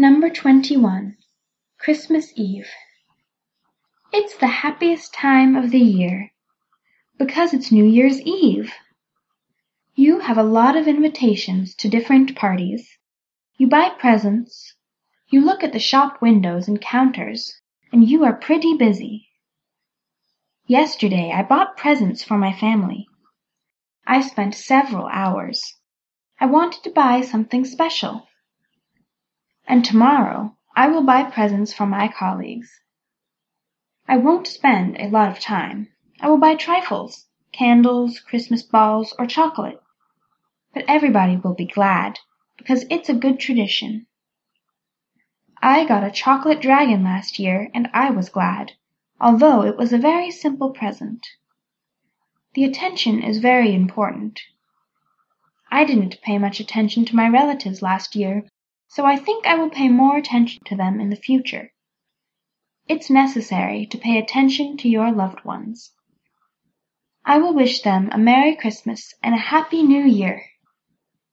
21. Christmas Eve It's the happiest time of the year, Because it's New Year's Eve! You have a lot of invitations to different parties, you buy presents, you look at the shop windows and counters, and you are pretty busy. Yesterday I bought presents for my family. I spent several hours. I wanted to buy something special. And tomorrow I will buy presents for my colleagues. I won't spend a lot of time. I will buy trifles candles, Christmas balls, or chocolate. But everybody will be glad, because it's a good tradition. I got a chocolate dragon last year and I was glad, although it was a very simple present. The attention is very important. I didn't pay much attention to my relatives last year so I think I will pay more attention to them in the future. It's necessary to pay attention to your loved ones. I will wish them a Merry Christmas and a Happy New Year.